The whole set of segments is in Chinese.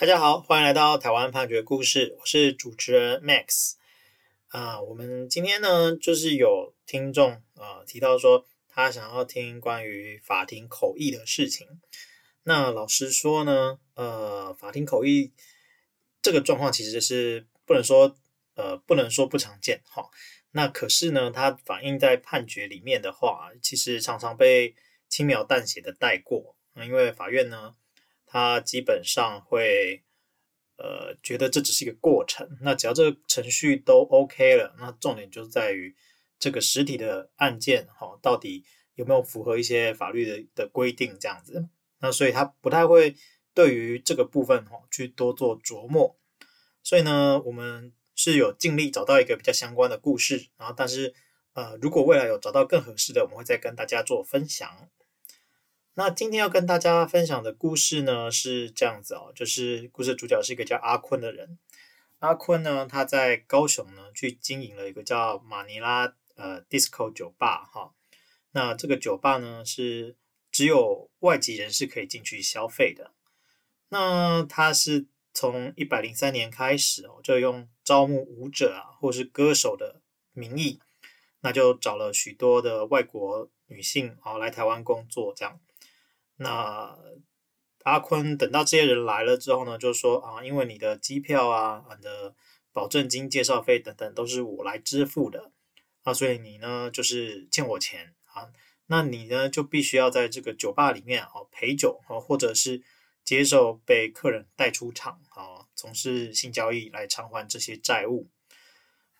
大家好，欢迎来到台湾判决故事，我是主持人 Max。啊，我们今天呢，就是有听众啊提到说，他想要听关于法庭口译的事情。那老实说呢，呃，法庭口译这个状况其实是不能说呃不能说不常见哈。那可是呢，它反映在判决里面的话，其实常常被轻描淡写的带过。因为法院呢。他基本上会，呃，觉得这只是一个过程。那只要这个程序都 OK 了，那重点就是在于这个实体的案件，哈，到底有没有符合一些法律的的规定这样子。那所以他不太会对于这个部分，哈，去多做琢磨。所以呢，我们是有尽力找到一个比较相关的故事，然后但是，呃，如果未来有找到更合适的，我们会再跟大家做分享。那今天要跟大家分享的故事呢，是这样子哦，就是故事主角是一个叫阿坤的人。阿坤呢，他在高雄呢去经营了一个叫马尼拉呃 Disco 酒吧哈。那这个酒吧呢是只有外籍人士可以进去消费的。那他是从一百零三年开始哦，就用招募舞者啊或是歌手的名义，那就找了许多的外国女性啊来台湾工作这样。那阿坤等到这些人来了之后呢，就说啊，因为你的机票啊、你的保证金、介绍费等等都是我来支付的啊，所以你呢就是欠我钱啊。那你呢就必须要在这个酒吧里面哦陪酒啊，或者是接受被客人带出场啊，从事性交易来偿还这些债务。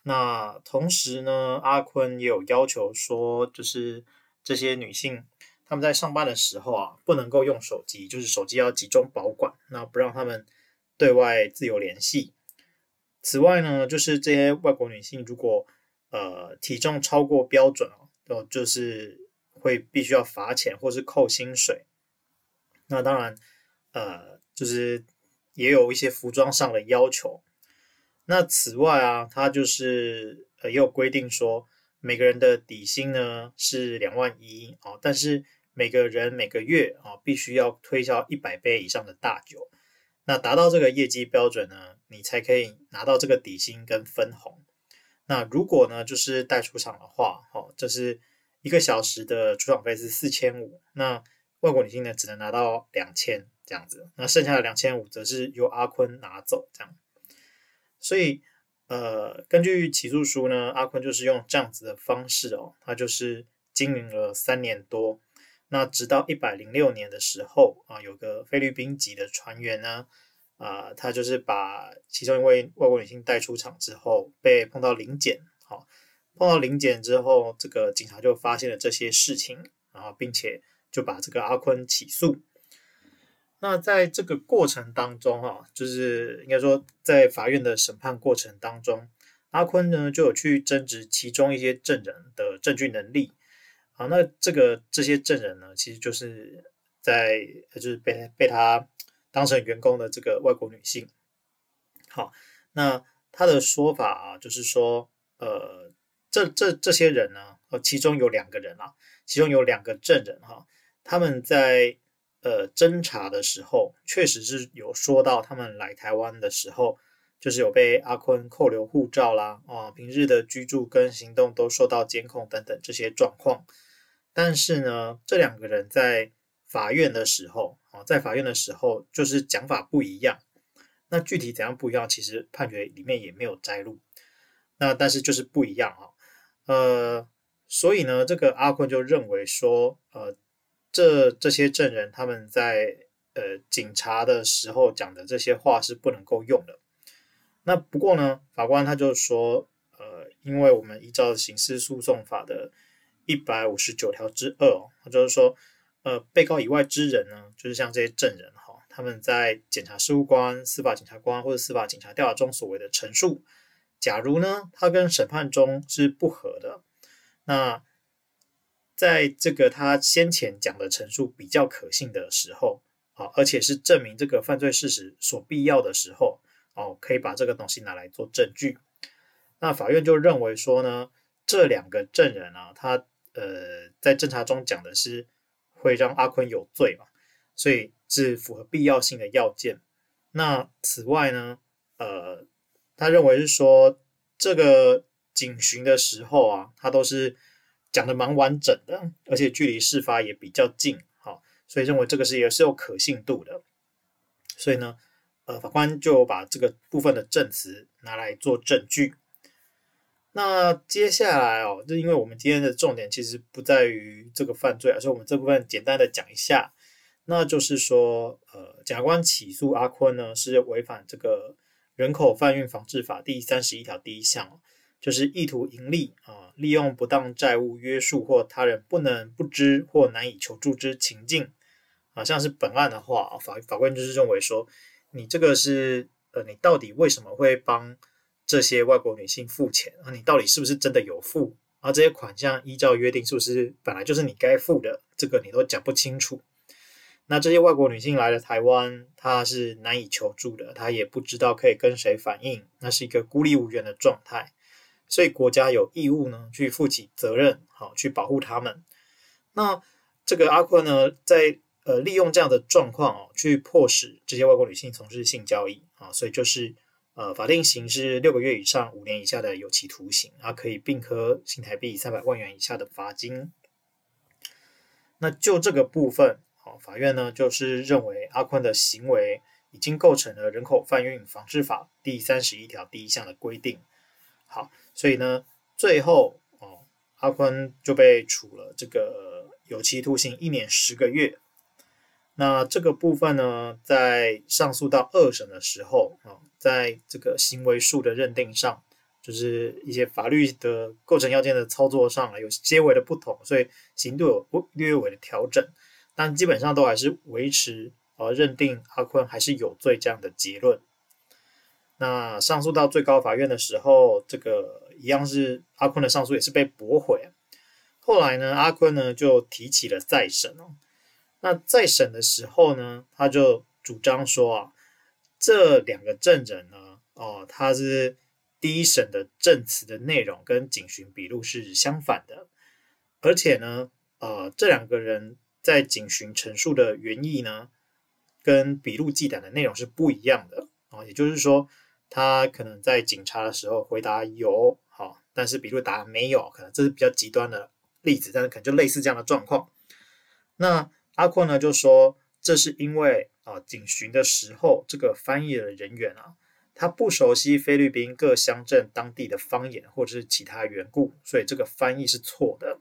那同时呢，阿坤也有要求说，就是这些女性。他们在上班的时候啊，不能够用手机，就是手机要集中保管，那不让他们对外自由联系。此外呢，就是这些外国女性如果呃体重超过标准哦，就就是会必须要罚钱或是扣薪水。那当然，呃，就是也有一些服装上的要求。那此外啊，它就是呃也有规定说，每个人的底薪呢是两万一哦，但是每个人每个月啊，必须要推销一百杯以上的大酒，那达到这个业绩标准呢，你才可以拿到这个底薪跟分红。那如果呢，就是带出场的话，哦，这是一个小时的出场费是四千五，那外国女性呢只能拿到两千这样子，那剩下的两千五则是由阿坤拿走这样。所以，呃，根据起诉书呢，阿坤就是用这样子的方式哦，他就是经营了三年多。那直到一百零六年的时候啊，有个菲律宾籍的船员呢，啊，他就是把其中一位外国女性带出场之后，被碰到临检，好，碰到临检之后，这个警察就发现了这些事情，然后并且就把这个阿坤起诉。那在这个过程当中，哈，就是应该说在法院的审判过程当中，阿坤呢就有去争执其中一些证人的证据能力。好，那这个这些证人呢，其实就是在就是被被他当成员工的这个外国女性。好，那他的说法啊，就是说，呃，这这这些人呢，呃，其中有两个人啊，其中有两个证人哈，他们在呃侦查的时候，确实是有说到他们来台湾的时候，就是有被阿坤扣留护照啦，啊，平日的居住跟行动都受到监控等等这些状况。但是呢，这两个人在法院的时候，啊，在法院的时候就是讲法不一样。那具体怎样不一样，其实判决里面也没有摘录。那但是就是不一样啊，呃，所以呢，这个阿坤就认为说，呃，这这些证人他们在呃警察的时候讲的这些话是不能够用的。那不过呢，法官他就说，呃，因为我们依照刑事诉讼法的。一百五十九条之二哦，就是说，呃，被告以外之人呢，就是像这些证人哈，他们在检察事务官、司法检察官或者司法警察调查中所谓的陈述，假如呢，他跟审判中是不合的，那在这个他先前讲的陈述比较可信的时候，啊，而且是证明这个犯罪事实所必要的时候，哦，可以把这个东西拿来做证据。那法院就认为说呢，这两个证人啊，他。呃，在侦查中讲的是会让阿坤有罪嘛，所以是符合必要性的要件。那此外呢，呃，他认为是说这个警询的时候啊，他都是讲的蛮完整的，而且距离事发也比较近，好，所以认为这个是也是有可信度的。所以呢，呃，法官就把这个部分的证词拿来做证据。那接下来哦，就因为我们今天的重点其实不在于这个犯罪，而是我们这部分简单的讲一下。那就是说，呃，检察官起诉阿坤呢，是违反这个人口贩运防治法第三十一条第一项，就是意图营利啊，利用不当债务约束或他人不能不知或难以求助之情境啊，像是本案的话，法法官就是认为说，你这个是呃，你到底为什么会帮？这些外国女性付钱啊，你到底是不是真的有付？而这些款项依照约定是不是本来就是你该付的？这个你都讲不清楚。那这些外国女性来了台湾，她是难以求助的，她也不知道可以跟谁反映，那是一个孤立无援的状态。所以国家有义务呢，去负起责任，好去保护她们。那这个阿坤呢，在呃利用这样的状况哦，去迫使这些外国女性从事性交易啊，所以就是。呃，法定刑是六个月以上五年以下的有期徒刑，它可以并科新台币三百万元以下的罚金。那就这个部分，好，法院呢就是认为阿坤的行为已经构成了人口贩运防治法第三十一条第一项的规定。好，所以呢，最后哦，阿坤就被处了这个有期徒刑一年十个月。那这个部分呢，在上诉到二审的时候啊，在这个行为数的认定上，就是一些法律的构成要件的操作上有些微的不同，所以刑度有略微的调整，但基本上都还是维持呃认定阿坤还是有罪这样的结论。那上诉到最高法院的时候，这个一样是阿坤的上诉也是被驳回。后来呢，阿坤呢就提起了再审哦。那再审的时候呢，他就主张说啊，这两个证人呢，哦，他是第一审的证词的内容跟警询笔录是相反的，而且呢，呃，这两个人在警询陈述的原意呢，跟笔录记载的内容是不一样的啊，也就是说，他可能在警察的时候回答有，好，但是笔录答案没有，可能这是比较极端的例子，但是可能就类似这样的状况，那。阿坤呢就说，这是因为啊，警询的时候，这个翻译的人员啊，他不熟悉菲律宾各乡镇当地的方言或者是其他缘故，所以这个翻译是错的。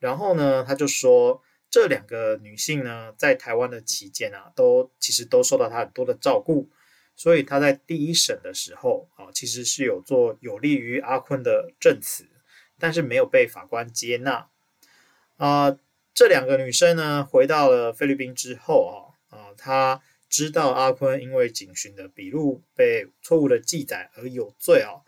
然后呢，他就说，这两个女性呢，在台湾的期间啊，都其实都受到他很多的照顾，所以他在第一审的时候啊，其实是有做有利于阿坤的证词，但是没有被法官接纳啊。这两个女生呢，回到了菲律宾之后啊，啊，她知道阿坤因为警询的笔录被错误的记载而有罪哦，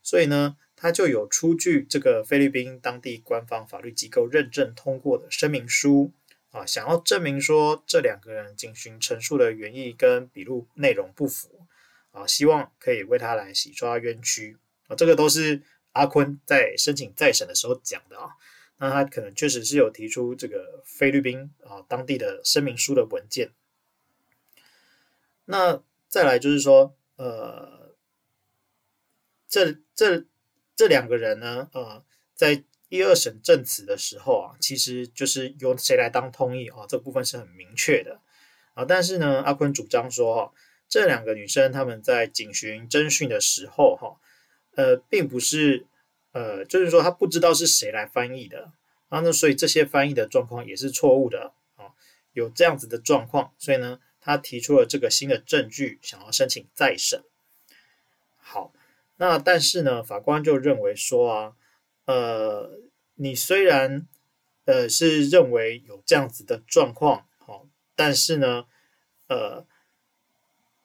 所以呢，她就有出具这个菲律宾当地官方法律机构认证通过的声明书啊，想要证明说这两个人警询陈述的原意跟笔录内容不符啊，希望可以为他来洗刷冤屈啊，这个都是阿坤在申请再审的时候讲的啊。那他可能确实是有提出这个菲律宾啊当地的声明书的文件。那再来就是说，呃，这这这两个人呢，呃，在一二审证词的时候啊，其实就是由谁来当通译啊，这部分是很明确的啊。但是呢，阿坤主张说，哈，这两个女生他们在警询侦讯的时候，哈，呃，并不是。呃，就是说他不知道是谁来翻译的，然后呢，所以这些翻译的状况也是错误的啊，有这样子的状况，所以呢，他提出了这个新的证据，想要申请再审。好，那但是呢，法官就认为说啊，呃，你虽然呃是认为有这样子的状况，好，但是呢，呃，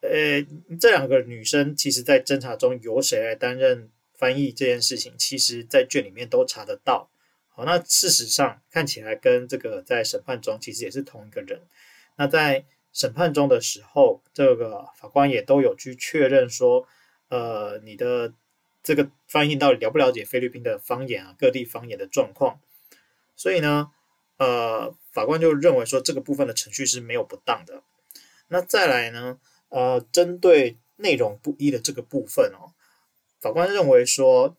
呃，这两个女生其实在侦查中由谁来担任？翻译这件事情，其实在卷里面都查得到。好，那事实上看起来跟这个在审判中其实也是同一个人。那在审判中的时候，这个法官也都有去确认说，呃，你的这个翻译到底了不了解菲律宾的方言啊，各地方言的状况。所以呢，呃，法官就认为说这个部分的程序是没有不当的。那再来呢，呃，针对内容不一的这个部分哦，法官认为说，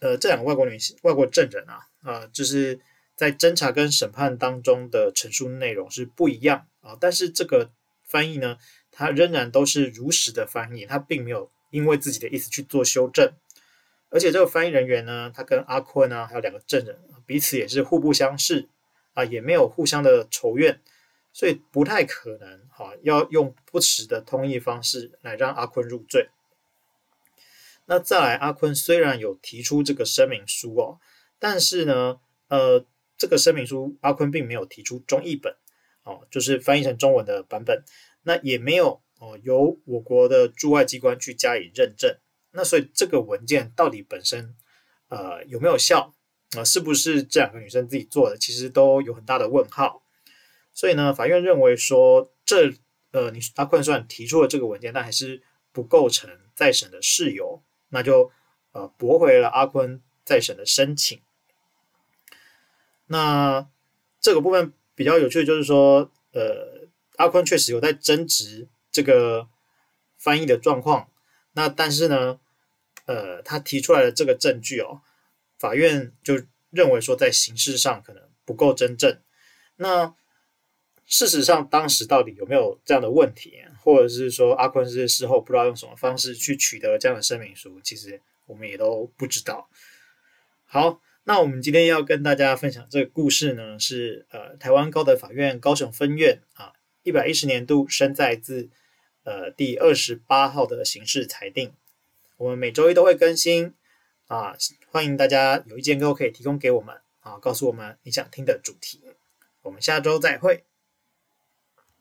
呃，这两个外国女性、外国证人啊，啊、呃，就是在侦查跟审判当中的陈述内容是不一样啊、但是这个翻译呢，他仍然都是如实的翻译，他并没有因为自己的意思去做修正，而且这个翻译人员呢，他跟阿坤啊，还有两个证人彼此也是互不相识啊、也没有互相的仇怨。所以不太可能哈，要用不实的通译方式来让阿坤入罪。那再来，阿坤虽然有提出这个声明书哦，但是呢，呃，这个声明书阿坤并没有提出中译本哦，就是翻译成中文的版本。那也没有哦，由我国的驻外机关去加以认证。那所以这个文件到底本身呃有没有效啊？是不是这两个女生自己做的？其实都有很大的问号。所以呢，法院认为说，这呃，你阿坤虽然提出了这个文件，但还是不构成再审的事由，那就呃驳回了阿坤再审的申请。那这个部分比较有趣的就是说，呃，阿坤确实有在争执这个翻译的状况，那但是呢，呃，他提出来的这个证据哦，法院就认为说，在形式上可能不够真正。那事实上，当时到底有没有这样的问题，或者是说阿坤是事后不知道用什么方式去取得这样的声明书，其实我们也都不知道。好，那我们今天要跟大家分享这个故事呢，是呃台湾高等法院高雄分院啊一百一十年度申再字呃第二十八号的刑事裁定。我们每周一都会更新啊，欢迎大家有意见都可以提供给我们啊，告诉我们你想听的主题。我们下周再会。